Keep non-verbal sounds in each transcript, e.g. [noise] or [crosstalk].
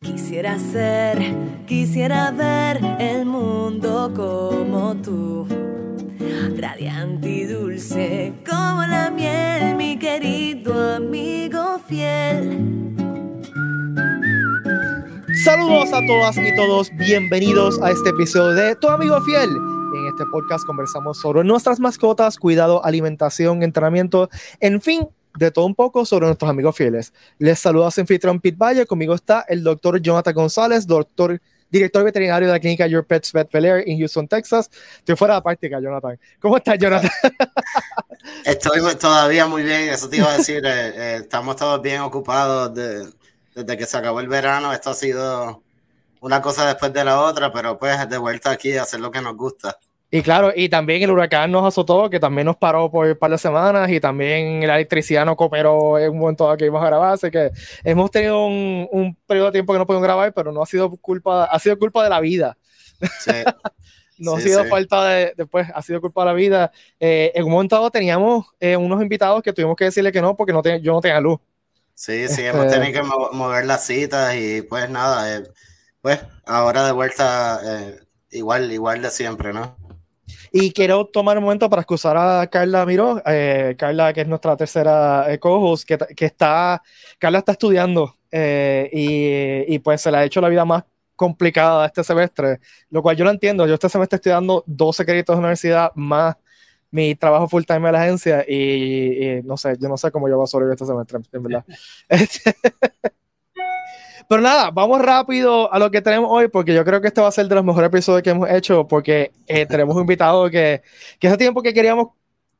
Quisiera ser, quisiera ver el mundo como tú. Radiante y dulce como la miel, mi querido amigo fiel. Saludos a todas y todos, bienvenidos a este episodio de Tu amigo fiel. En este podcast conversamos sobre nuestras mascotas, cuidado, alimentación, entrenamiento, en fin, de todo un poco sobre nuestros amigos fieles. Les saluda su anfitrión Pete Valle, conmigo está el doctor Jonathan González, doctor director veterinario de la clínica Your Pets Vet Fair en Houston, Texas. Estoy fuera de práctica, Jonathan. ¿Cómo estás, Jonathan? [laughs] Estoy todavía muy bien, eso te iba a decir. Eh, eh, estamos todos bien ocupados desde que se acabó el verano. Esto ha sido una cosa después de la otra, pero pues de vuelta aquí a hacer lo que nos gusta. Y claro, y también el huracán nos azotó, que también nos paró por un par de semanas, y también la electricidad no cooperó en un momento que íbamos a grabar, así que hemos tenido un, un periodo de tiempo que no pudimos grabar, pero no ha sido culpa, ha sido culpa de la vida. Sí. [laughs] no ha sido falta de, después, ha sido culpa de la vida. Eh, en un momento dado teníamos eh, unos invitados que tuvimos que decirle que no, porque no yo no tenía luz. Sí, sí, hemos este tenido que mover las citas y pues nada, eh, pues ahora de vuelta igual, igual de siempre, ¿no? Y quiero tomar un momento para excusar a Carla Miró, eh, Carla, que es nuestra tercera eh, co-host, que, que, está, Carla está estudiando eh, y, y, pues se le ha hecho la vida más complicada este semestre, lo cual yo lo entiendo. Yo este semestre estoy dando 12 créditos de universidad más mi trabajo full time en la agencia y, y, no sé, yo no sé cómo yo voy a sobrevivir este semestre, en verdad. [laughs] [laughs] [laughs] Pero nada, vamos rápido a lo que tenemos hoy, porque yo creo que este va a ser de los mejores episodios que hemos hecho, porque eh, tenemos un invitado que, que hace tiempo que queríamos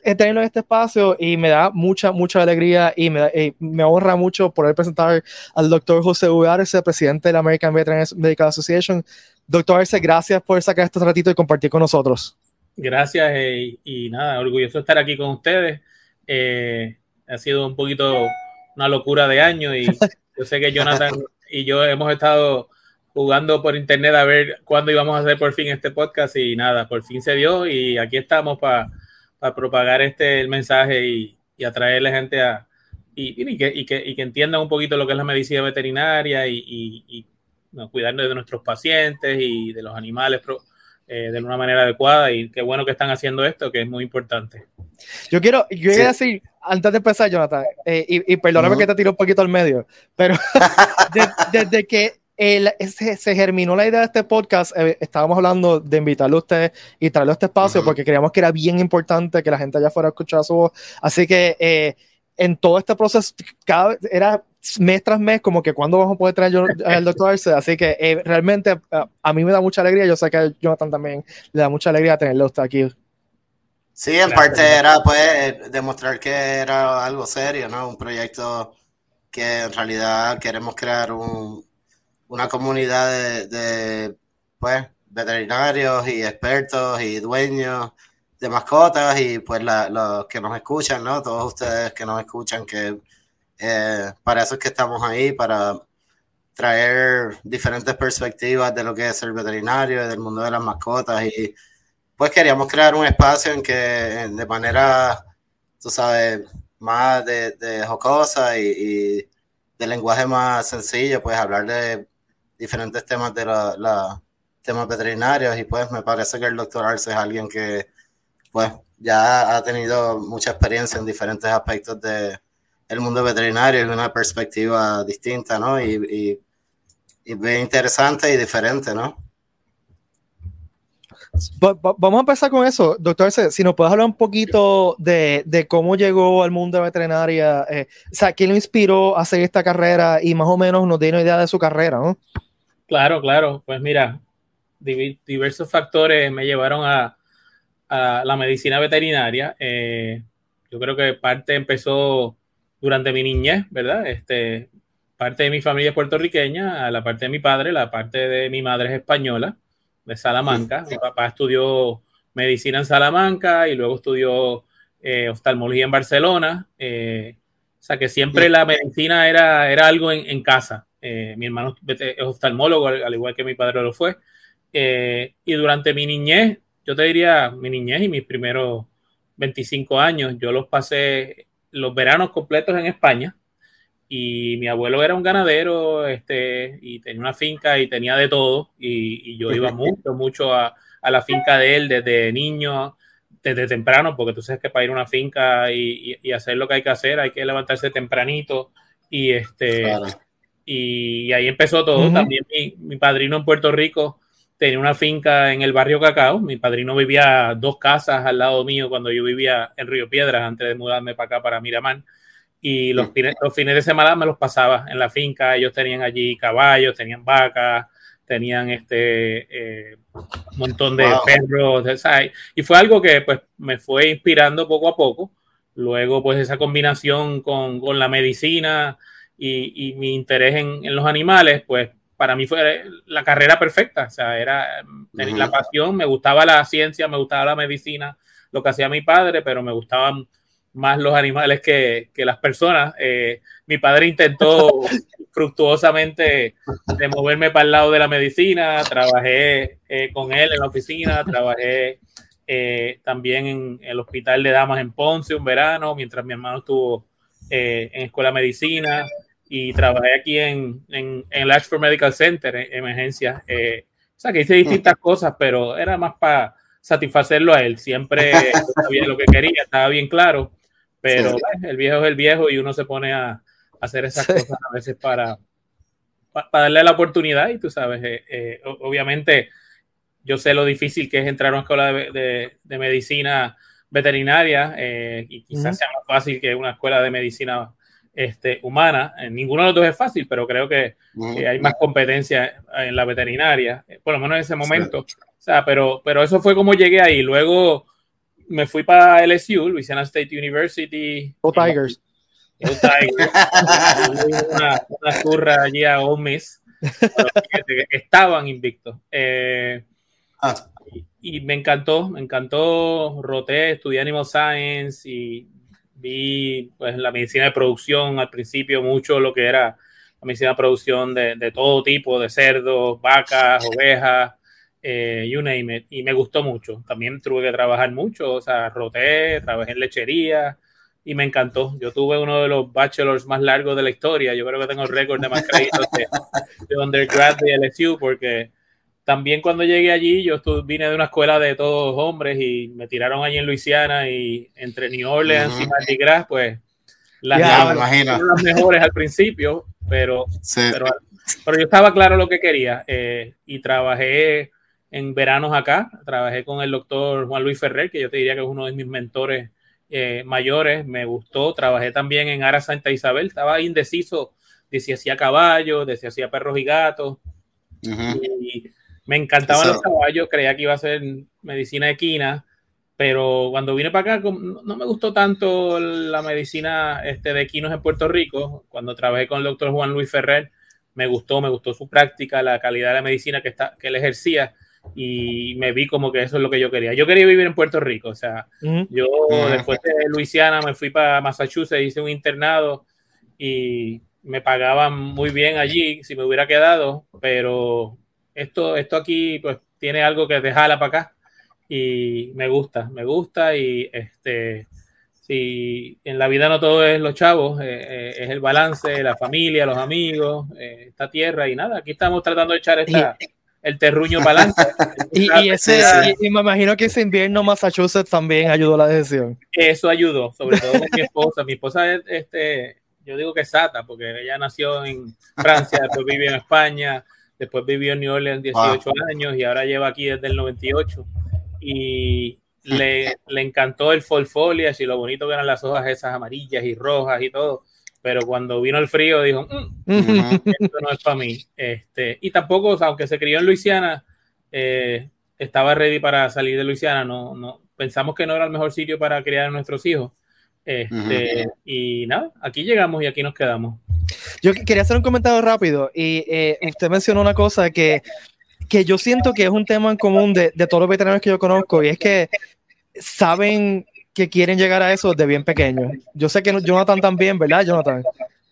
tenerlo en este espacio y me da mucha, mucha alegría y me, me honra mucho poder presentar al doctor José V. Arce, presidente de la American Veterans Medical Association. Doctor Arce, gracias por sacar este ratito y compartir con nosotros. Gracias eh, y nada, orgulloso de estar aquí con ustedes. Eh, ha sido un poquito una locura de año y [laughs] yo sé que Jonathan y yo hemos estado jugando por internet a ver cuándo íbamos a hacer por fin este podcast y nada, por fin se dio y aquí estamos para propagar este el mensaje y, y atraerle gente a y, y, que, y, que, y, que, entiendan un poquito lo que es la medicina veterinaria y, cuidarnos de nuestros pacientes y de los animales eh, de una manera adecuada y qué bueno que están haciendo esto, que es muy importante. Yo quiero, yo sí. decir, antes de empezar, Jonathan, eh, y, y, perdóname que te tiro un poquito al medio, pero [laughs] desde, que el, se, se, germinó la idea de este podcast, eh, estábamos hablando de invitarlo a usted y traerlo a este espacio uh -huh. porque creíamos que era bien importante que la gente allá fuera a escuchar su voz. Así que eh, en todo este proceso, cada era mes tras mes, como que cuando vamos a poder traer al doctor [laughs] Arce. Así que eh, realmente a, a, mí me da mucha alegría. Yo sé que a Jonathan también le da mucha alegría tenerlo usted aquí. Sí, en parte era pues demostrar que era algo serio, ¿no? Un proyecto que en realidad queremos crear un, una comunidad de, de pues veterinarios y expertos y dueños de mascotas y pues los que nos escuchan, ¿no? Todos ustedes que nos escuchan, que eh, para eso es que estamos ahí, para traer diferentes perspectivas de lo que es el veterinario, del mundo de las mascotas y pues queríamos crear un espacio en que de manera, tú sabes, más de, de jocosa y, y, de lenguaje más sencillo, pues hablar de diferentes temas de la, temas veterinarios y pues me parece que el doctor Arce es alguien que pues ya ha tenido mucha experiencia en diferentes aspectos de el mundo veterinario y una perspectiva distinta, ¿no? Y, y, y bien interesante y diferente, ¿no? Vamos a empezar con eso, doctor. Si nos puedes hablar un poquito de, de cómo llegó al mundo de veterinaria, eh, o sea, ¿quién lo inspiró a hacer esta carrera y más o menos nos dio una idea de su carrera, ¿no? Claro, claro. Pues mira, diversos factores me llevaron a, a la medicina veterinaria. Eh, yo creo que parte empezó durante mi niñez, ¿verdad? Este, parte de mi familia es puertorriqueña, la parte de mi padre, la parte de mi madre es española de Salamanca. Mi papá estudió medicina en Salamanca y luego estudió eh, oftalmología en Barcelona. Eh, o sea que siempre la medicina era, era algo en, en casa. Eh, mi hermano es oftalmólogo, al, al, igual que mi padre lo fue. Y durante mi niñez, yo te diría mi niñez y mis primeros 25 años, yo los pasé los veranos completos en España. y mi abuelo era un ganadero este, y tenía una finca y tenía de todo y, yo iba [laughs] mucho, mucho a, a, la finca de él desde niño, desde temprano, porque tú sabes que para ir a una finca y, y, hacer lo que hay que hacer hay que levantarse tempranito y este y, ahí empezó todo. También mi, mi, padrino en Puerto Rico tenía una finca en el barrio Cacao. Mi padrino vivía dos casas al lado mío cuando yo vivía en Río Piedras antes de mudarme para acá, para Miramar y los, fines, los fines de semana me los pasaba en la finca. Ellos tenían allí caballos, tenían vacas, tenían este eh, un montón de perros. Y fue algo que pues me fue inspirando poco a poco. Luego, pues esa combinación con, con la medicina y, y mi interés en, en, los animales, pues para mí fue la carrera perfecta. O sea, era la pasión, me gustaba la ciencia, me gustaba la medicina, lo que hacía mi padre, pero me gustaban más los animales que, que las personas. Eh, mi padre intentó [laughs] fructuosamente de moverme para el lado de la medicina, trabajé eh, con él en la oficina, trabajé eh, también en el hospital de damas en Ponce un verano, mientras mi hermano estuvo en escuela de medicina y trabajé aquí en, en, en el Ashford Medical Center, en emergencia. o sea, que hice distintas cosas, pero era más para satisfacerlo a él. Siempre sabía lo que quería, estaba bien claro. Pero el viejo es el viejo y uno se pone a, hacer esas cosas a veces para, para, darle la oportunidad y tú sabes, eh, eh, obviamente yo sé lo difícil que es entrar a una escuela de, de, medicina veterinaria eh, y quizás sea más fácil que una escuela de medicina este, humana. ninguno de los dos es fácil, pero creo que, hay más competencia en la veterinaria, por lo menos en ese momento. O sea, pero, pero eso fue como llegué ahí. Luego me fui para LSU, Louisiana State University. O Tigers. O Tigers. [laughs] una, una curra allí a Ole Miss. Estaban invictos. Eh, ah. y, me encantó, me encantó. Roté, estudié Animal Science y vi pues, la medicina de producción al principio, mucho lo que era la medicina de producción de, de todo tipo, de cerdos, vacas, ovejas, eh, you name it, y me gustó mucho. También tuve que trabajar mucho, o sea, roté, trabajé en lechería y me encantó. Yo tuve uno de los bachelors más largos de la historia. Yo creo que tengo el récord de más créditos de, undergrad de LSU porque también cuando llegué allí, yo vine de una escuela de todos hombres y me tiraron allí en Luisiana y entre New Orleans y Mardi Gras, pues las, las mejores al principio, pero, pero, yo estaba claro lo que quería eh, y trabajé en veranos acá. Trabajé con el doctor Juan Luis Ferrer, que yo te diría que es uno de mis mentores eh, mayores. Me gustó. Trabajé también en Ara Santa Isabel. Estaba indeciso de si hacía caballos, de si hacía perros y gatos. Y me encantaban los caballos. Creía que iba a ser medicina equina. Pero cuando vine para acá, no me gustó tanto la medicina este, de equinos en Puerto Rico. Cuando trabajé con el doctor Juan Luis Ferrer, me gustó, me gustó su práctica, la calidad de la medicina que, está, que él ejercía y me vi como que eso es lo que yo quería. Yo quería vivir en Puerto Rico, o sea, yo después de Luisiana me fui para Massachusetts, hice un internado y me pagaban muy bien allí si me hubiera quedado, pero esto, esto aquí pues tiene algo que te jala para acá y me gusta, me gusta y este, si en la vida no todo es los chavos, eh, eh, es el balance, la familia, los amigos, eh, esta tierra y nada, aquí estamos tratando de echar esta el terruño para adelante. [laughs] y, ese, y, me imagino que ese invierno Massachusetts también ayudó a la decisión. Eso ayudó, sobre todo con mi esposa. Mi esposa es, este, yo digo que es sata, porque ella nació en Francia, después vivió en España, después vivió en New Orleans 18 años y ahora lleva aquí desde el 98. Y le, [laughs] le encantó el fall foliage y lo bonito que eran las hojas esas amarillas y rojas y todo pero cuando vino el frío dijo, mm, esto no es para mí. Este, y tampoco, aunque se crió en Luisiana, eh, estaba ready para salir de Luisiana, no, no, pensamos que no era el mejor sitio para criar a nuestros hijos. Este, Y nada, aquí llegamos y aquí nos quedamos. Yo quería hacer un comentario rápido y eh, usted mencionó una cosa que, que yo siento que es un tema en común de, de todos los veteranos que yo conozco y es que saben que quieren llegar a eso de bien pequeño. Yo sé que Jonathan también, ¿verdad, Jonathan?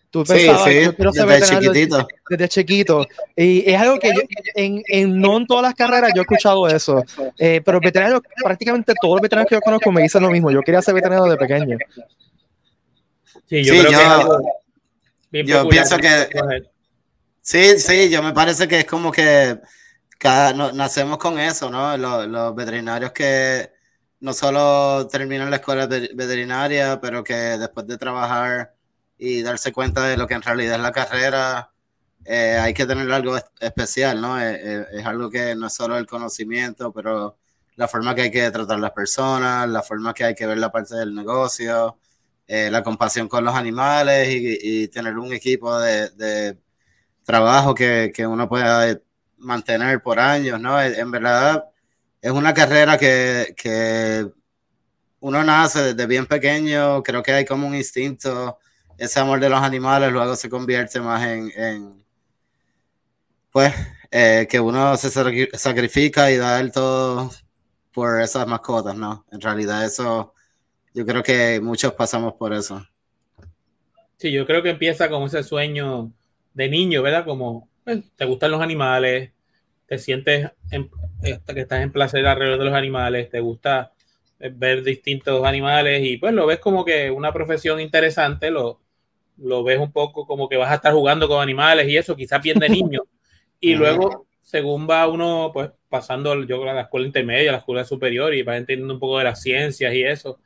Tú pensabas, sí, sí, yo quiero desde chiquitito. Desde chiquito. Y es algo que en, en, no en todas las carreras yo he escuchado eso. Eh, pero veteranos, prácticamente todos los veteranos que yo conozco me dicen lo mismo. Yo quería ser veterano de pequeño. Sí, yo creo que es algo, yo pienso que... Sí, sí, yo me parece que es como que cada, nacemos con eso, ¿no? Los, veterinarios que no solo terminan la escuela veterinaria, pero que después de trabajar y darse cuenta de lo que en realidad es la carrera, eh, hay que tener algo especial, ¿no? Eh, eh, es algo que no es solo el conocimiento, pero la forma que hay que tratar las personas, la forma que hay que ver la parte del negocio, la compasión con los animales y, tener un equipo de, trabajo que, que uno pueda mantener por años, ¿no? En verdad, es una carrera que, que uno nace desde bien pequeño, creo que hay como un instinto, ese amor de los animales luego se convierte más en, pues, eh, que uno se sacrifica y da el todo por esas mascotas, ¿no? En realidad eso, yo creo que muchos pasamos por eso. Sí, yo creo que empieza como ese sueño de niño, ¿verdad? Como pues, te gustan los animales, te sientes que estás en placer alrededor de los animales, te gusta eh, ver distintos animales y pues lo ves como que una profesión interesante, lo, lo ves un poco como que vas a estar jugando con animales y eso, quizás bien de niño. [laughs] Y luego, según va uno pues pasando yo a la escuela intermedia, a la escuela superior y vas entendiendo un poco de las ciencias y eso,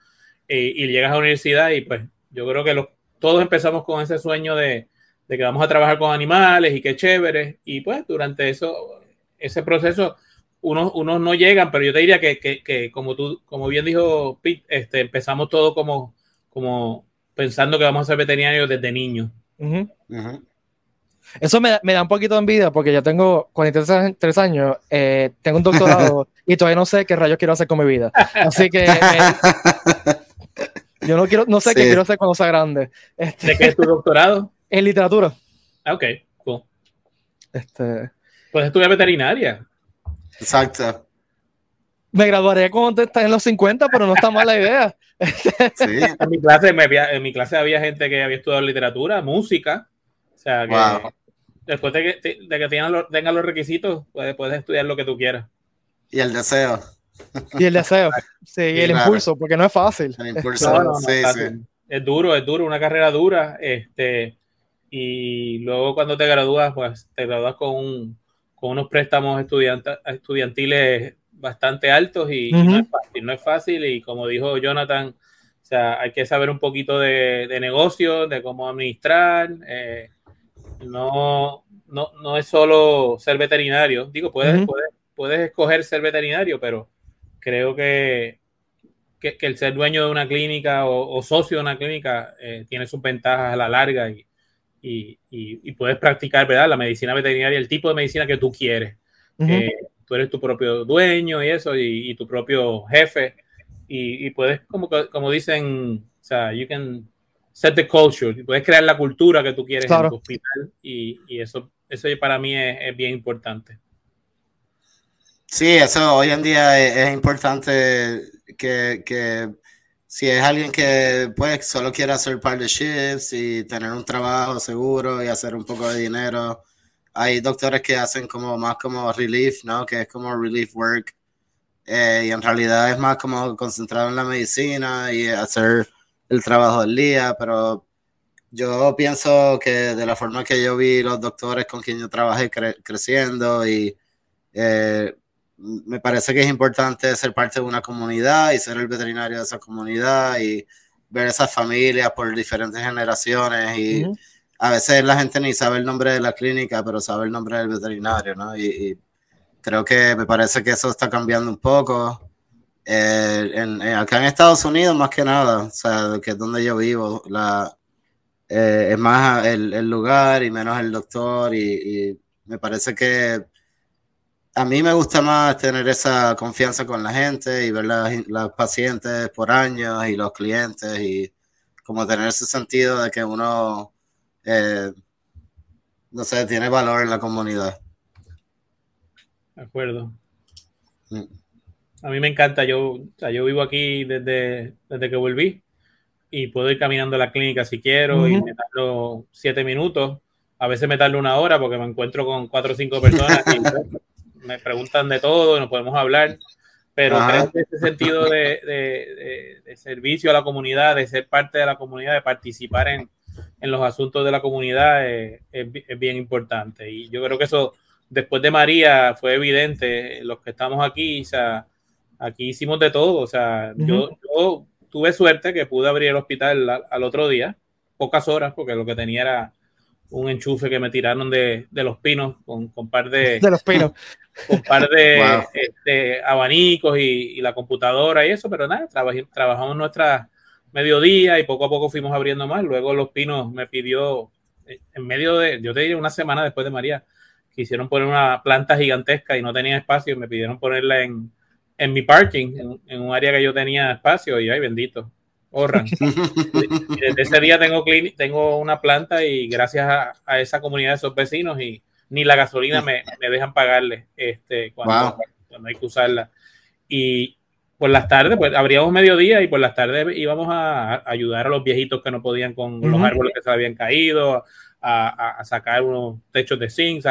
y, llegas a la universidad y pues yo creo que todos empezamos con ese sueño de, de que vamos a trabajar con animales y qué chévere. Y pues durante eso, ese proceso, unos, unos no llegan, pero yo te diría que, que, que, como tú, como bien dijo Pete, este, empezamos todo como, como pensando que vamos a ser veterinarios desde niños. Eso me, me, da un poquito de envidia porque yo tengo 43 años, eh, tengo un doctorado [laughs] y todavía no sé qué rayos quiero hacer con mi vida. Así que eh, yo no quiero, no sé qué quiero hacer cuando sea grande. Este, ¿De qué es tu doctorado? [laughs] En literatura. Ah, ok, cool. Este. Puedes estudiar veterinaria. Exacto. Me graduaré cuando estás en los 50, pero no está mala idea. sí. [laughs] En mi, clase, en mi clase había gente que había estudiado literatura, música. O sea, que después de que, de que tengan, los, tengan los requisitos, puedes, puedes estudiar lo que tú quieras. Y el deseo. Y el deseo. Sí, y el impulso, porque no es fácil. El impulso, sí, sí. Es duro, es duro, una carrera dura. Este, y luego cuando te gradúas, pues te gradúas con, con unos préstamos estudiantiles bastante altos y, no es fácil, no es fácil. Y como dijo Jonathan, o sea, hay que saber un poquito de, de negocio, de cómo administrar, eh, no, no, no, es solo ser veterinario, digo, puedes, puedes, puedes, escoger ser veterinario, pero creo que, que, el ser dueño de una clínica o, socio de una clínica eh, tiene sus ventajas a la larga y, y, puedes practicar, ¿verdad? La medicina veterinaria, el tipo de medicina que tú quieres. Eh, tú eres tu propio dueño y eso, y, tu propio jefe, y, puedes, como, como dicen, o sea, you can set the culture, puedes crear la cultura que tú quieres en tu hospital, y, eso, eso para mí es, bien importante. Sí, eso hoy en día es, importante que, que si es alguien que pues solo quiere hacer un par de shifts y tener un trabajo seguro y hacer un poco de dinero, hay doctores que hacen como más como relief, ¿no? Que es como relief work. Eh, y en realidad es más como concentrado en la medicina y hacer el trabajo del día, pero yo pienso que de la forma que yo vi los doctores con quien yo trabajé creciendo y eh, me parece que es importante ser parte de una comunidad y ser el veterinario de esa comunidad y ver esas familias por diferentes generaciones y a veces la gente ni sabe el nombre de la clínica, pero sabe el nombre del veterinario, ¿no? Y, creo que me parece que eso está cambiando un poco. Eh, en, acá en Estados Unidos, más que nada, o sea, que es donde yo vivo, la, eh, es más el, el, lugar y menos el doctor y, y me parece que a mí me gusta más tener esa confianza con la gente y ver las, pacientes por años y los clientes y como tener ese sentido de que uno, eh, no sé, tiene valor en la comunidad. De acuerdo. Mm. A mí me encanta, yo, yo vivo aquí desde, desde que volví y puedo ir caminando a la clínica si quiero y me tardo siete minutos. A veces me tardo una hora porque me encuentro con cuatro o cinco personas y [laughs] me preguntan de todo, nos podemos hablar, pero creo que ese sentido de, de, servicio a la comunidad, de ser parte de la comunidad, de participar en, en los asuntos de la comunidad es, bien importante. Y yo creo que eso, después de María, fue evidente, los que estamos aquí, o sea, aquí hicimos de todo, o sea, yo, tuve suerte que pude abrir el hospital al, otro día, pocas horas, porque lo que tenía era un enchufe que me tiraron de, los pinos con, con par de... [laughs] De los pinos. [laughs] Con par de este, abanicos y, la computadora y eso, pero nada, trabajamos nuestra mediodía y poco a poco fuimos abriendo más. Luego Los Pinos me pidió, eh, en medio de, yo te diría una semana después de María, quisieron poner una planta gigantesca y no tenía espacio, me pidieron ponerla en, en mi parking, en, un área que yo tenía espacio y ay bendito, ahorran. [laughs] y desde ese día tengo, tengo una planta y gracias a, esa comunidad de esos vecinos y ni la gasolina me, me dejan pagarle este, cuando, cuando hay que usarla. Y, por las tardes, pues abríamos mediodía y por las tardes íbamos a, ayudar a los viejitos que no podían con los árboles que se habían caído, a, sacar unos techos de zinc.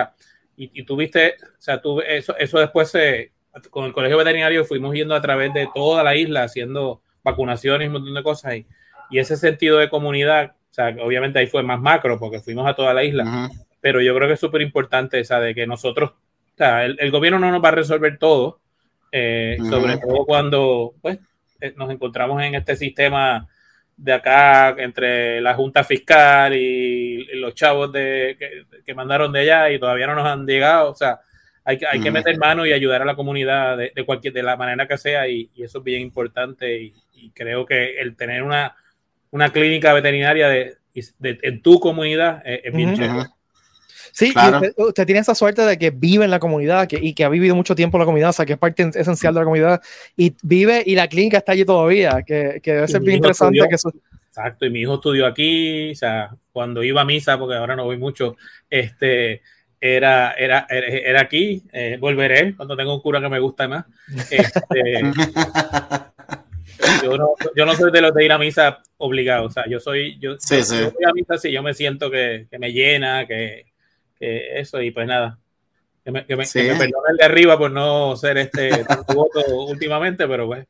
y, tuviste, o sea, tuve eso, eso después se, con el colegio veterinario fuimos yendo a través de toda la isla haciendo vacunaciones y un montón de cosas. Y, y ese sentido de comunidad, o sea, obviamente ahí fue más macro porque fuimos a toda la isla, pero yo creo que es súper importante esa de que nosotros, o sea, el, el gobierno no nos va a resolver todo eh, sobre todo cuando pues, eh, nos encontramos en este sistema de acá entre la Junta Fiscal y, los chavos de, que, mandaron de allá y todavía no nos han llegado. O sea, hay, hay que meter mano y ayudar a la comunidad de, cualquier de la manera que sea y, eso es bien importante y, creo que el tener una, una clínica veterinaria de, en tu comunidad es, bien chévere. Sí, usted, tiene esa suerte de que vive en la comunidad que, y que ha vivido mucho tiempo en la comunidad, o sea, que es parte esencial de la comunidad y vive y la clínica está allí todavía, que, que debe ser bien interesante. que eso... Exacto, y mi hijo estudió aquí, o sea, cuando iba a misa, porque ahora no voy mucho, este, era, era, era, aquí, eh, volveré cuando tengo un cura que me gusta más. Este, [laughs] yo, no, yo no soy de los de ir a misa obligado, o sea, yo soy, yo, sí, sí. voy a misa si yo me siento que, que me llena, que, eso, y pues nada. Que me, que me, perdone el de arriba por no ser este [laughs] voto últimamente, pero pues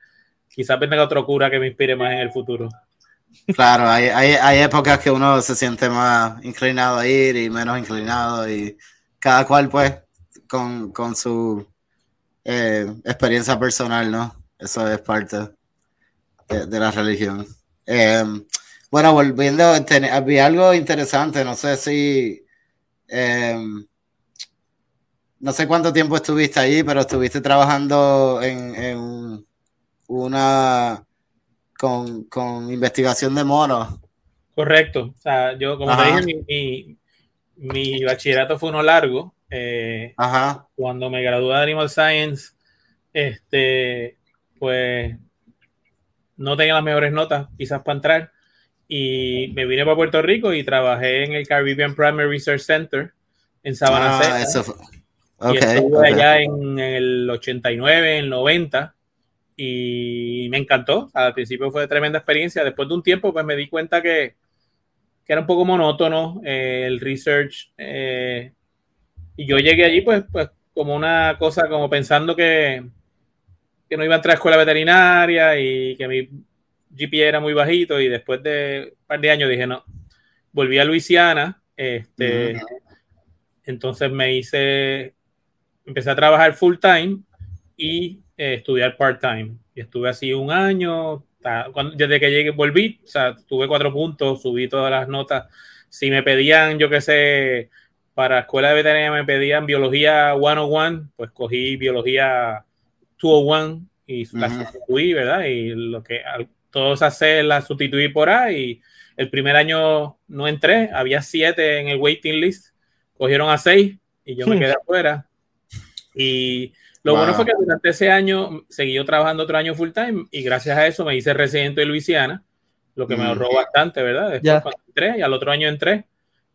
quizás venga otro cura que me inspire más en el futuro. Claro, hay, hay, hay, épocas que uno se siente más inclinado a ir y menos inclinado y cada cual pues con, con su eh, experiencia personal, ¿no? Eso es parte de, la religión. Eh, bueno, volviendo, había algo interesante, no sé si Em, no sé cuánto tiempo estuviste allí, pero estuviste trabajando en, una con, investigación de monos. Correcto. O sea, yo, como te dije, mi, bachillerato fue uno largo. Eh, cuando me gradué de Animal Science, este, pues no tenía las mejores notas, quizás para entrar y me vine para Puerto Rico y trabajé en el Caribbean Primary Research Center en Sabana ah, y estuve allá en, el 89, en el 90 y me encantó. Al principio fue tremenda experiencia. Después de un tiempo, pues me di cuenta que, que era un poco monótono eh, el research. Eh, y yo llegué allí, pues, pues, como una cosa, como pensando que, que no iba a entrar a escuela veterinaria y que mi GP era muy bajito y después de un par de años dije, no, volví a Luisiana, este, entonces me hice, empecé a trabajar full time y eh, estudiar part time. Y estuve así un año, desde que llegué, volví, o sea, tuve cuatro puntos, subí todas las notas. Si me pedían, yo qué sé, para escuela de veterinaria me pedían biología 101, pues cogí biología 201 y la sustituí, ¿verdad? Y lo que todos hacer la sustituí por ahí. El primer año no entré, había siete en el waiting list, cogieron a seis y yo me quedé afuera. Y lo bueno fue que durante ese año seguí trabajando otro año full time y gracias a eso me hice residente de Luisiana, lo que me ahorró bastante, ¿verdad? Después cuando entré y al otro año entré.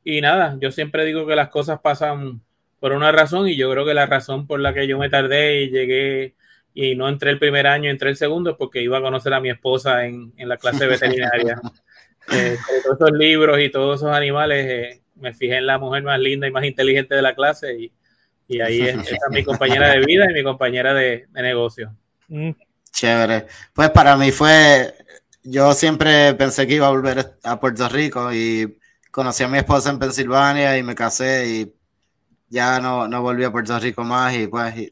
Y nada, yo siempre digo que las cosas pasan por una razón y yo creo que la razón por la que yo me tardé y llegué y no entré el primer año, entré el segundo porque iba a conocer a mi esposa en, en la clase veterinaria. [laughs] eh, todos esos libros y todos esos animales, eh, me fijé en la mujer más linda y más inteligente de la clase y, y ahí es, esa mi compañera de vida y mi compañera de, de negocio. Mm. Chévere. Pues para mí fue, yo siempre pensé que iba a volver a Puerto Rico y conocí a mi esposa en Pensilvania y me casé y ya no, no volví a Puerto Rico más y pues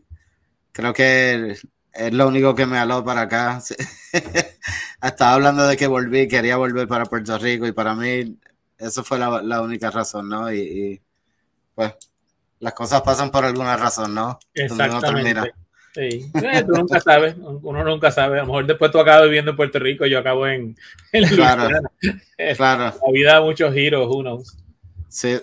creo que es lo único que me aló para acá. [laughs] Estaba hablando de que volví, quería volver para Puerto Rico y para mí eso fue la, única razón, ¿no? Y, pues las cosas pasan por alguna razón, ¿no? Exactamente. Sí. Eh, tú nunca sabes, uno nunca sabe. A lo mejor después tú acabas viviendo en Puerto Rico, yo acabo en, en claro, claro. La vida da muchos giros, uno. Sí.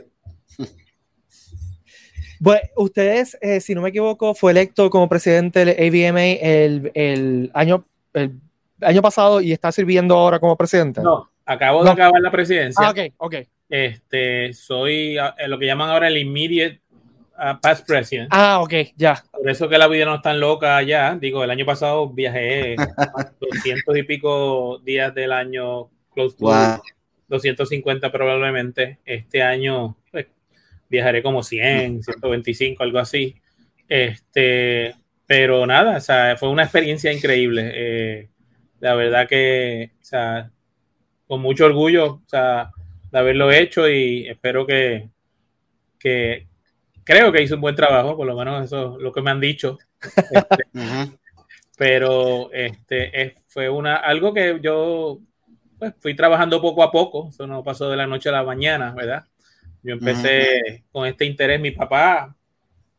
Pues ustedes, eh, si no me equivoco, fue electo como presidente del ABMA el, el, año, el año pasado y está sirviendo ahora como presidente. No, acabo de acabar la presidencia. Ah, ok, ok. Este, soy lo que llaman ahora el immediate past president. Ah, ok, ya. Por eso que la vida no es tan loca ya. Digo, el año pasado viajé [laughs] 200 y pico días del año, close to 250 probablemente. Este año pues, viajaré como 100, 125, algo así. Este, pero nada, o sea, fue una experiencia increíble. Eh, la verdad que, o sea, con mucho orgullo, o sea, de haberlo hecho y espero que, que, creo que hizo un buen trabajo, por lo menos eso es lo que me han dicho. Este, [laughs] pero este fue una algo que yo pues, fui trabajando poco a poco, eso no pasó de la noche a la mañana, ¿verdad? Yo empecé con este interés, mi papá,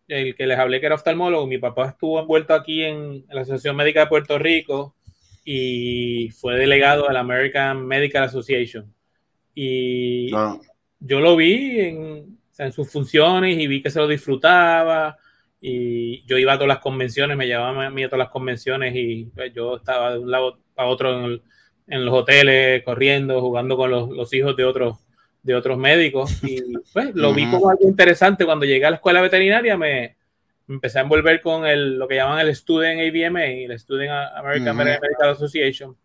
el que les hablé que era oftalmólogo, mi papá estuvo envuelto aquí en, la Asociación Médica de Puerto Rico y fue delegado de la American Medical Association. Y yo lo vi en, en sus funciones y vi que se lo disfrutaba y yo iba a todas las convenciones, me llevaba a mí a todas las convenciones y pues, yo estaba de un lado a otro en, los hoteles, corriendo, jugando con los, hijos de otros de otros médicos. Y pues lo vi como algo interesante. Cuando llegué a la escuela veterinaria me, empecé a envolver con el, lo que llaman el Student ABMA, el Student American Medical Association.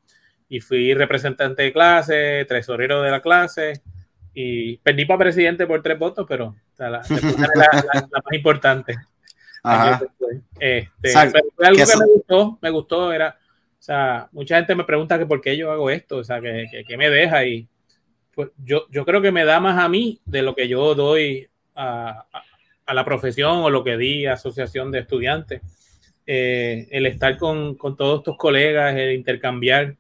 Y fui representante de clase, tesorero de la clase. Y perdí para presidente por tres votos, pero la, la, más importante. Este, pero algo que me gustó, me gustó, era, o sea, mucha gente me pregunta que por qué yo hago esto, o sea, que, que, me deja y pues yo, yo creo que me da más a mí de lo que yo doy a, a, la profesión o lo que di asociación de estudiantes. Eh, el estar con, con, todos estos colegas, el intercambiar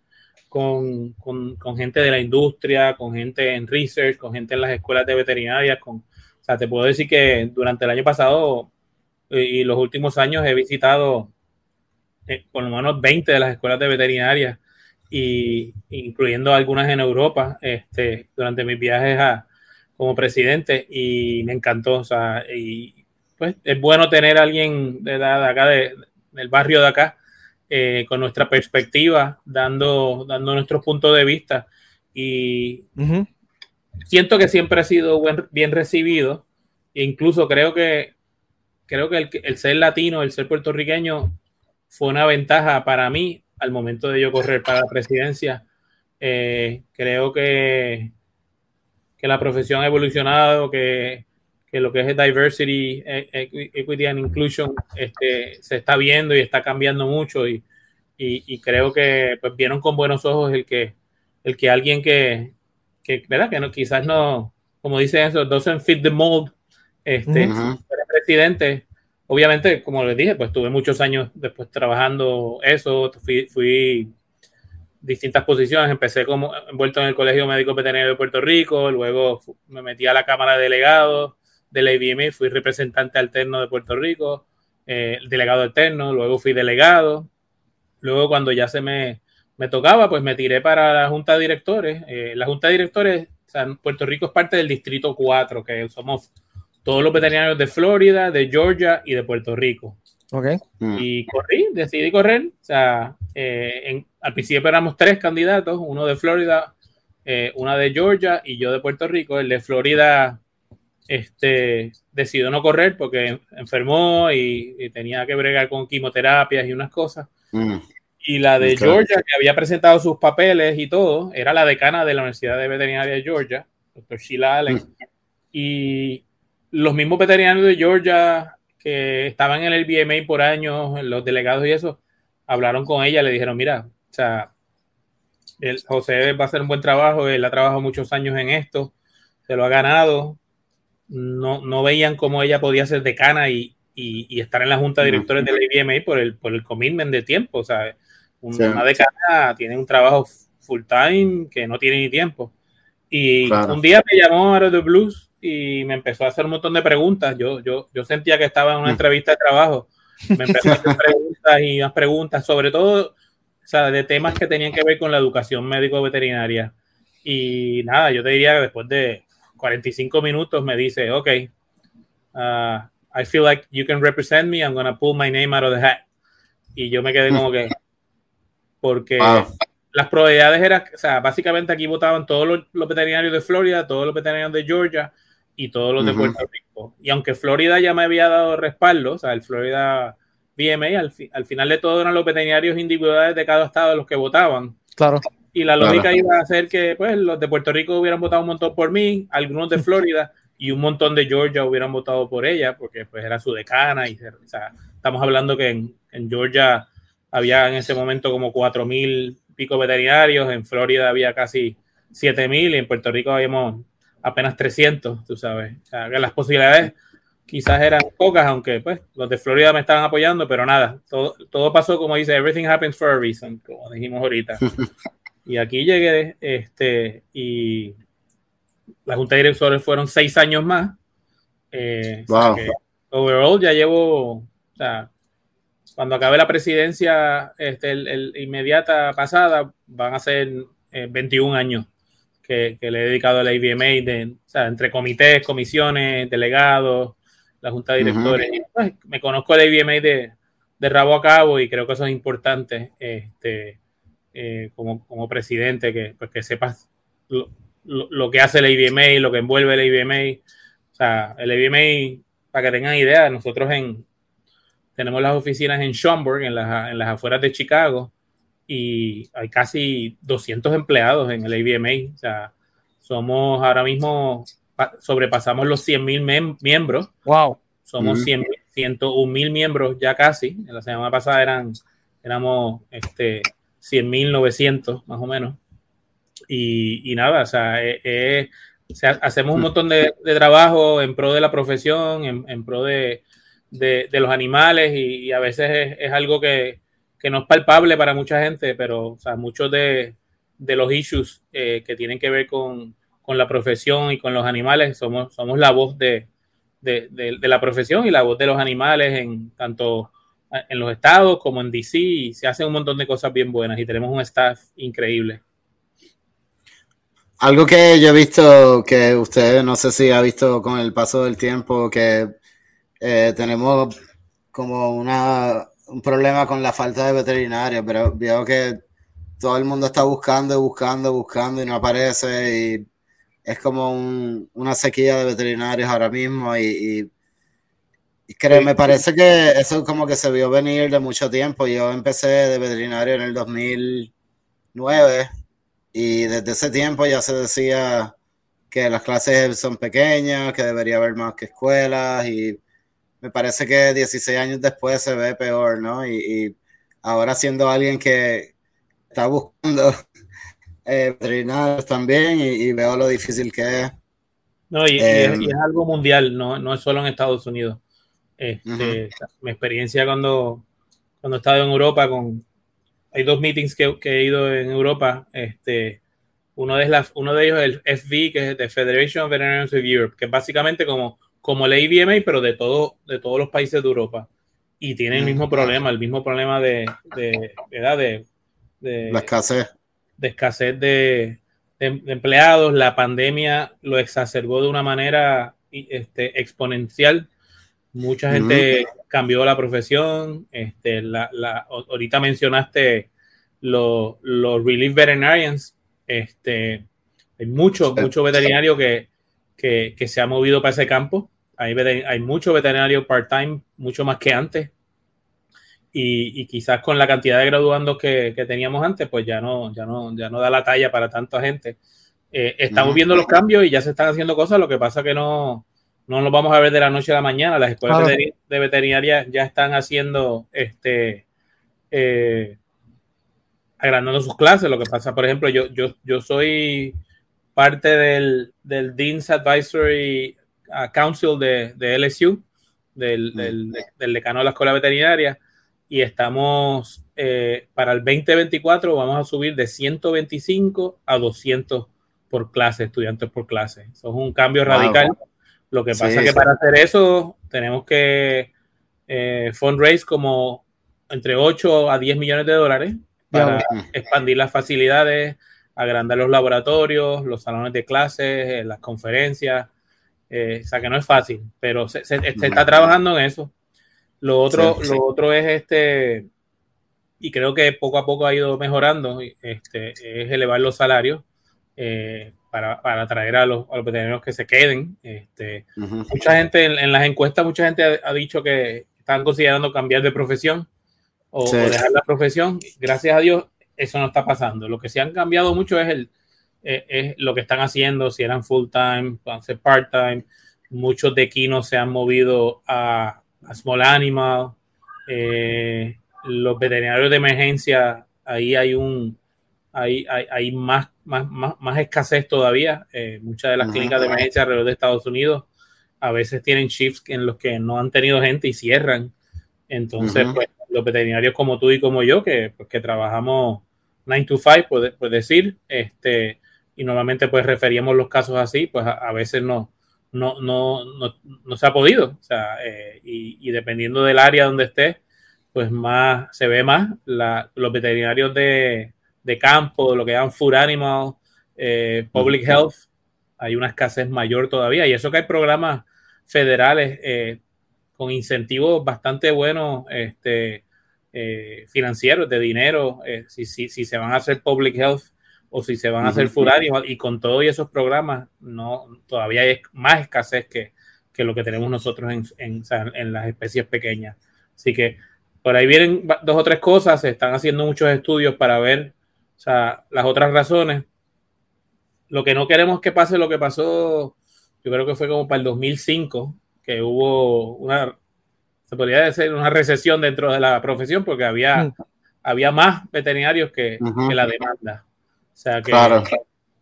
con, con, gente de la industria, con gente en research, con gente en las escuelas de veterinaria. Con, o sea, te puedo decir que durante el año pasado y los últimos años he visitado eh, por lo menos 20 de las escuelas de veterinaria, y, incluyendo algunas en Europa, este, durante mis viajes a, como presidente, y me encantó. O sea, y pues es bueno tener a alguien de, de acá, de, del barrio de acá, eh, con nuestra perspectiva, dando, dando nuestros puntos de vista. Y siento que siempre ha sido bien recibido. E incluso creo que, creo que el, ser latino, el ser puertorriqueño, fue una ventaja para mí al momento de yo correr para la presidencia. Eh, creo que, que la profesión ha evolucionado, que, que lo que es diversity, e, e, equity and inclusion este, se está viendo y está cambiando mucho y, y, creo que pues, vieron con buenos ojos el que, el que alguien que, que, ¿verdad? que no, quizás no, como dicen eso, doesn't fit the mold, este, presidente. Obviamente, como les dije, pues tuve muchos años después trabajando eso, fui, fui distintas posiciones. Empecé como envuelto en el Colegio Médico Veterinario de Puerto Rico, luego me metí a la Cámara de Delegados de la IBM, fui representante alterno de Puerto Rico, eh, delegado alterno, luego fui delegado. Luego, cuando ya se me, me tocaba, pues me tiré para la Junta de Directores. Eh, la Junta de Directores, Puerto Rico es parte del Distrito 4, que somos todos los veterinarios de Florida, de Georgia y de Puerto Rico. Okay. Mm. Y corrí, decidí correr. O sea, eh, al principio éramos tres candidatos, uno de Florida, una de Georgia y yo de Puerto Rico. El de Florida este, decidió no correr porque enfermó y, tenía que bregar con quimioterapias y unas cosas. Mm. Y la de Georgia, que había presentado sus papeles y todo, era la decana de la Universidad de Veterinaria de Georgia, doctor Sheila Allen. Mm. Y los mismos veterinarios de Georgia que estaban en el BMA por años, los delegados y eso, hablaron con ella, le dijeron, mira, o sea, el José va a hacer un buen trabajo, él ha trabajado muchos años en esto, se lo ha ganado. No, no veían cómo ella podía ser decana y, y, estar en la junta de directores de la IBMA por el, por el commitment de tiempo. O sea, una decana tiene un trabajo full time que no tiene ni tiempo. Y un día me llamó a The Blues y me empezó a hacer un montón de preguntas. Yo, yo, yo sentía que estaba en una mm. entrevista de trabajo. Me empezó a hacer [laughs] preguntas y más preguntas, sobre todo o sea, de temas que tenían que ver con la educación médico-veterinaria. Y nada, yo te diría que después de 45 minutos me dice, ok, uh, I feel like you can represent me, I'm going to pull my name out of the hat. Y yo me quedé como que, porque las probabilidades eran, o sea, básicamente aquí votaban todos los, veterinarios de Florida, todos los veterinarios de Georgia y todos los de Puerto Rico. Y aunque Florida ya me había dado respaldo, o sea, el Florida VMA, al, al final de todo eran los veterinarios individuales de cada estado los que votaban. Claro. Y la lógica iba a ser que pues, los de Puerto Rico hubieran votado un montón por mí, algunos de Florida y un montón de Georgia hubieran votado por ella, porque pues era su decana. Y, o sea, estamos hablando que en, en Georgia había en ese momento como cuatro mil pico veterinarios, en Florida había casi 7000 y en Puerto Rico habíamos apenas 300, tú sabes. O sea, que las posibilidades quizás eran pocas, aunque pues los de Florida me estaban apoyando, pero nada, todo, todo pasó como dice, everything happens for a reason, como dijimos ahorita. [laughs] Y aquí llegué, este, y la junta de directores fueron seis años más. Eh, wow. overall ya llevo, o sea, cuando acabe la presidencia este, el, inmediata pasada, van a ser 21 eh, años que, le he dedicado a la IBMA, de, o sea, entre comités, comisiones, delegados, la junta de directores. Pues, me conozco la IBMA de, de, rabo a cabo y creo que eso es importante este, eh, como, como, presidente, que, pues, que sepas lo, lo, que hace la IBMA, lo que envuelve la IBMA. O sea, el IBMA, para que tengan idea, nosotros en, tenemos las oficinas en Schaumburg, en las, en las afueras de Chicago, y hay casi 200 empleados en el ABMA. O sea, somos ahora mismo, sobrepasamos los 100 mil miembros. ¡Wow! Somos 100, 101 mil miembros ya casi. En la semana pasada eran, éramos este, 100 mil 900 más o menos. Y, y nada, o sea, eh, eh, hacemos un montón de, de, trabajo en pro de la profesión, en, en pro de, de, los animales y, a veces es, algo que, no es palpable para mucha gente, pero o sea, muchos de, los issues eh, que tienen que ver con, la profesión y con los animales, somos, somos la voz de, la profesión y la voz de los animales en tanto en los estados como en DC y se hacen un montón de cosas bien buenas y tenemos un staff increíble. Algo que yo he visto que usted no sé si ha visto con el paso del tiempo que eh, tenemos como una, un problema con la falta de veterinarios, pero veo que todo el mundo está buscando, buscando, buscando y no aparece y es como una sequía de veterinarios ahora mismo y, creo, me parece que eso como que se vio venir de mucho tiempo. Yo empecé de veterinario en el 2009 y desde ese tiempo ya se decía que las clases son pequeñas, que debería haber más que escuelas y me parece que 16 años después se ve peor, ¿no? Y, ahora siendo alguien que está buscando [laughs] eh, veterinarios también y, veo lo difícil que es. No, y, es, em, algo mundial, no, no es solo en Estados Unidos. Este, Mi experiencia cuando, cuando he estado en Europa, con, hay dos meetings que, que he ido en Europa. Este, uno, de las, uno de ellos es el FV, que es de Federation of Veterinarians of Europe, que es básicamente como como la IBM, pero de, todo, de todos los países de Europa. Y tiene el mismo problema, el mismo problema de, de, de, de la escasez. De escasez de, empleados. La pandemia lo exacerbó de una manera este, exponencial. Mucha gente cambió la profesión. Este, la, la, ahorita mencionaste los, los relief veterinarians. Este, hay muchos, muchos veterinarios que, que, que, se han movido para ese campo hay, hay mucho veterinario part-time, mucho más que antes. Y, quizás con la cantidad de graduandos que, teníamos antes, pues ya no, ya no, ya no da la talla para tanta gente. Eh, estamos viendo los cambios y ya se están haciendo cosas, lo que pasa que no, no los vamos a ver de la noche a la mañana. Las escuelas de, veterinaria ya están haciendo, este, eh, agrandando sus clases. Lo que pasa, por ejemplo, yo, yo, yo soy parte del, del Dean's Advisory uh, Council de, de LSU, del, mm. del, del, decano de la escuela veterinaria, y estamos eh, para el 2024 vamos a subir de 125 a 200 por clase, estudiantes por clase. Eso es un cambio radical. Lo que pasa es que para hacer eso tenemos que eh, fundraise como entre 8 a 10 millones de dólares para expandir las facilidades, agrandar los laboratorios, los salones de clases, eh, las conferencias. Eh, o sea que no es fácil, pero se, está trabajando en eso. Lo otro, lo otro es este, y creo que poco a poco ha ido mejorando, este, es elevar los salarios eh, para, para, atraer a los, a los, veterinarios que se queden. Este, Mucha gente en, las encuestas, mucha gente ha, dicho que están considerando cambiar de profesión o, dejar la profesión. Gracias a Dios, eso no está pasando. Lo que se han cambiado mucho es el eh, es lo que están haciendo, si eran full time, van a ser part time. Muchos de equinos se han movido a, a small animal. Eh, los veterinarios de emergencia, ahí hay un hay, hay, hay más, más, más, escasez todavía. Eh, muchas de las clínicas de emergencia alrededor de Estados Unidos a veces tienen shifts en los que no han tenido gente y cierran. Entonces, pues, los veterinarios como tú y como yo, que, pues, que trabajamos 9 to 5, puedes pues decir, este, y normalmente pues referíamos los casos así, pues a, veces no, no, no, no, se ha podido. O sea, eh, y, y, dependiendo del área donde esté, pues más se ve más la, los veterinarios de, de campo, lo que llaman food animal, eh, public health, hay una escasez mayor todavía. Y eso que hay programas federales eh, con incentivos bastante buenos este, financieros, de dinero, si, si, si, se van a hacer public health o si se van a hacer animal. Y con todos esos programas, no todavía hay más escasez que, que lo que tenemos nosotros en, en, en las especies pequeñas. Así que por ahí vienen dos o tres cosas, se están haciendo muchos estudios para ver o sea, las otras razones. Lo que no queremos que pase lo que pasó, yo creo que fue como para el 2005, que hubo una, se podría decir, una recesión dentro de la profesión porque había, había más veterinarios que, la demanda. O sea, que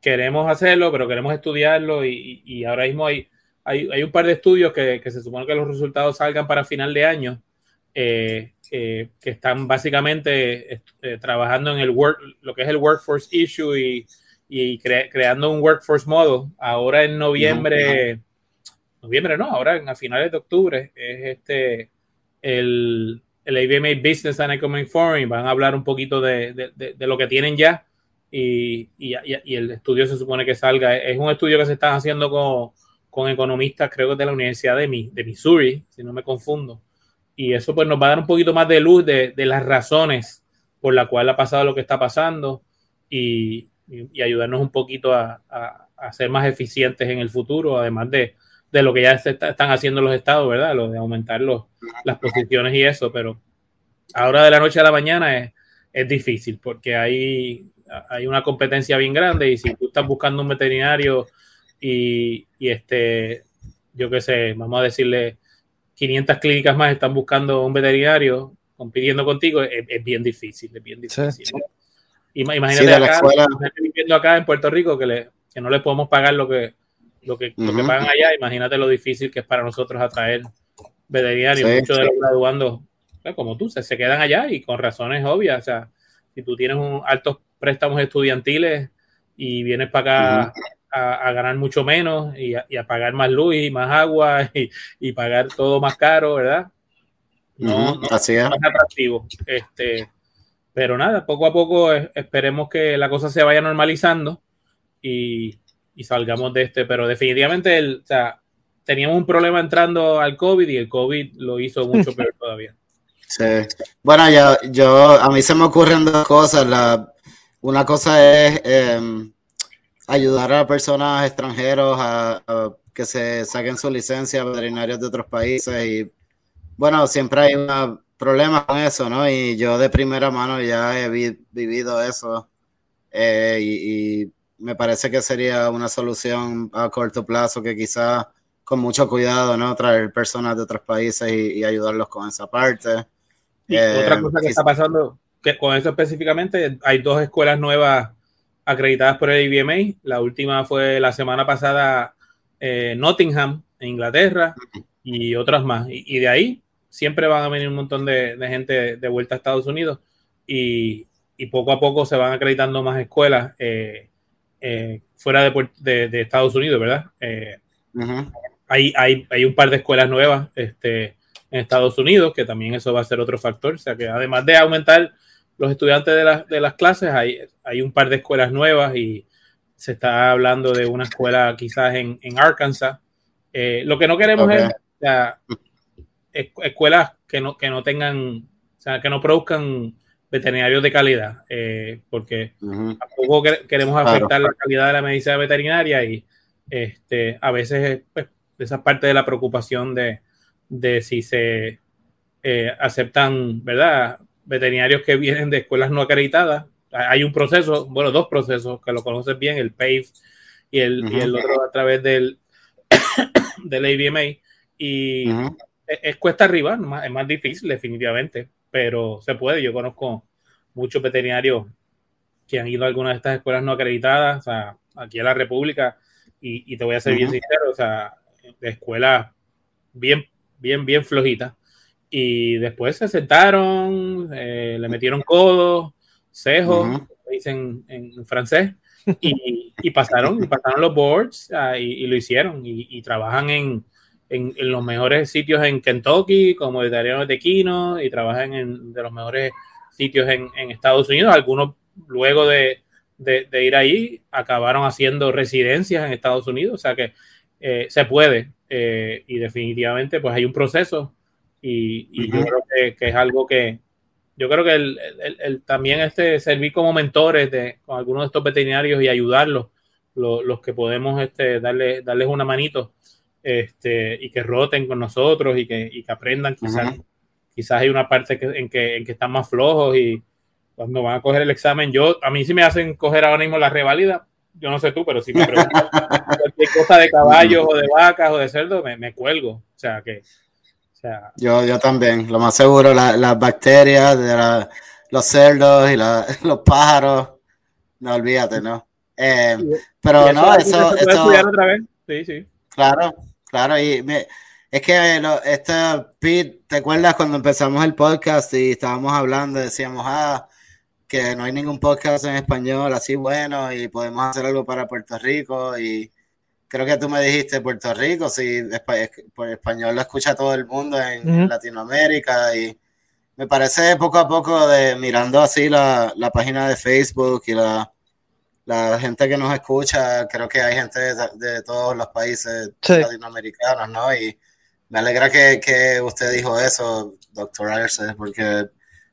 queremos hacerlo, pero queremos estudiarlo y, ahora mismo hay, hay, un par de estudios que, que, se supone que los resultados salgan para final de año. Eh, que están básicamente eh, trabajando en el work, lo que es el workforce issue y, y creando un workforce model. Ahora en noviembre, noviembre no, ahora a finales de octubre es este el, el ABMA Business and Economic Forum. Van a hablar un poquito de, de, de lo que tienen ya y, y, y, el estudio se supone que salga. Es un estudio que se está haciendo con, con economistas, creo que de la Universidad de, de Missouri, si no me confundo y eso pues nos va a dar un poquito más de luz de, de las razones por la cual ha pasado lo que está pasando y, y, ayudarnos un poquito a, a, a, ser más eficientes en el futuro, además de, de lo que ya se está, están haciendo los estados, ¿verdad? Lo de aumentar los, las posiciones y eso, pero ahora de la noche a la mañana es, es difícil porque hay, hay una competencia bien grande y si tú estás buscando un veterinario y, y este, yo qué sé, vamos a decirle 500 clínicas más están buscando un veterinario compitiendo contigo, es, bien difícil, es bien difícil. Imagínate acá, viviendo acá en Puerto Rico que, le, que no le podemos pagar lo que, lo que, lo que pagan allá, imagínate lo difícil que es para nosotros atraer veterinarios. Muchos de los graduandos, pues, como tú, se, se, quedan allá y con razones obvias. O sea, si tú tienes un altos préstamos estudiantiles y vienes para acá a, ganar mucho menos y a, pagar más luz y más agua [laughs] y, pagar todo más caro, ¿verdad? No, Así es. atractivo. Este, pero nada, poco a poco esperemos que la cosa se vaya normalizando y, salgamos de este. Pero definitivamente, el, o sea, teníamos un problema entrando al COVID y el COVID lo hizo mucho [laughs] peor todavía. Sí. Bueno, yo, yo, a mí se me ocurren dos cosas. La, una cosa es em, ayudar a personas extranjeros a, que se saquen su licencia veterinarios de otros países y bueno, siempre hay un problema con eso, ¿no? Y yo de primera mano ya he vivido eso eh, y, me parece que sería una solución a corto plazo que quizás con mucho cuidado, ¿no? Traer personas de otros países y, ayudarlos con esa parte. Y otra eh, cosa que está pasando, que con eso específicamente, hay dos escuelas nuevas acreditadas por el IBMA. La última fue la semana pasada eh, Nottingham, en Inglaterra, y otras más. Y, de ahí siempre van a venir un montón de, gente de vuelta a Estados Unidos y, poco a poco se van acreditando más escuelas eh, eh, fuera de, Estados Unidos, ¿verdad? hay, hay, hay, un par de escuelas nuevas este, en Estados Unidos, que también eso va a ser otro factor. O sea que además de aumentar los estudiantes de, de las clases, hay, hay un par de escuelas nuevas y se está hablando de una escuela quizás en, en Arkansas. Eh, lo que no queremos es escuelas que no, que no tengan, o sea, que no produzcan veterinarios de calidad, eh, porque tampoco queremos afectar la calidad de la medicina veterinaria y este, a veces pues, esa parte de la preocupación de, de si se eh, aceptan, ¿verdad? Veterinarios que vienen de escuelas no acreditadas hay un proceso, bueno, dos procesos que lo conoces bien, el PAVE y el, y el otro a través del, [coughs] del ABMA. Y es, cuesta arriba, es más difícil definitivamente, pero se puede. Yo conozco muchos veterinarios que han ido a algunas de estas escuelas no acreditadas, o sea, aquí en la República, y, te voy a ser bien sincero, o sea, de escuelas bien, bien, bien flojitas. Y después se sentaron, eh, le metieron codos, cejo, dicen en francés, y, y, pasaron, pasaron los boards ah, y, lo hicieron y, trabajan en, en, los mejores sitios en Kentucky, como el de Tequino, y trabajan en de los mejores sitios en, en Estados Unidos. Algunos, luego de, de, ir ahí, acabaron haciendo residencias en Estados Unidos, o sea que eh, se puede, eh, y definitivamente pues hay un proceso, y, yo creo que, que, es algo que, yo creo que el, también este servir como mentores de, con algunos de estos veterinarios y ayudarlos, los que podemos este, darle, darles una manito este, y que roten con nosotros y que, y que aprendan. Quizás, quizás hay una parte en, que, en que están más flojos y cuando van a coger el examen, yo a mí sí me hacen coger ahora mismo la reválida. Yo no sé tú, pero si me preguntan [laughs] cualquier cosa de caballos o de vacas o de cerdo, me, me cuelgo. O sea que yo, yo también, lo más seguro, las bacterias de los cerdos y [laughs] los pájaros, no olvídate, ¿no? Eh, pero no, eso... eso otra vez? Sí, sí. Claro, claro, y es que lo, este, Pete, ¿te acuerdas cuando empezamos el podcast y estábamos hablando, decíamos, ah, que no hay ningún podcast en español así bueno y podemos hacer algo para Puerto Rico y creo que tú me dijiste Puerto Rico, si por español lo escucha todo el mundo en Latinoamérica y me parece poco a poco de mirando así la, página de Facebook y la, la, gente que nos escucha, creo que hay gente de, todos los países latinoamericanos, ¿no? Y me alegra que, usted dijo eso, doctor Arce, porque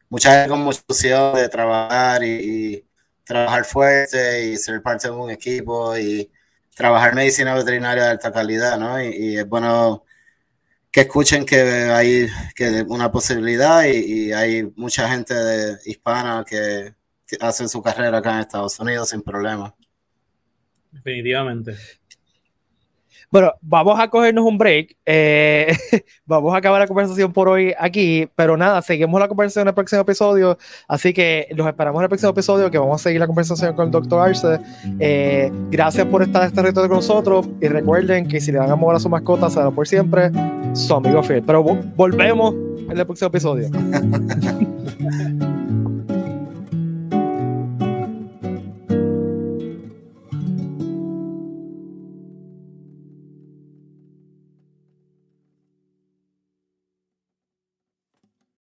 mucha gente con mucha ilusión de trabajar y, y trabajar fuerte y ser parte de un equipo y trabajar medicina veterinaria de alta calidad, ¿no? Y, es bueno que escuchen que hay que una posibilidad y, hay mucha gente hispana que, hacen su carrera acá en Estados Unidos sin problema. Definitivamente. Bueno, vamos a cogernos un break. Eh, [laughs] vamos a acabar la conversación por hoy aquí, pero nada, seguimos la conversación en el próximo episodio. Así que los esperamos en el próximo episodio, que vamos a seguir la conversación con el Dr. Arce. Eh, gracias por estar este reto con nosotros y recuerden que si le dan amor a su mascota, será por siempre su amigo fiel. Pero volvemos en el próximo episodio. [laughs]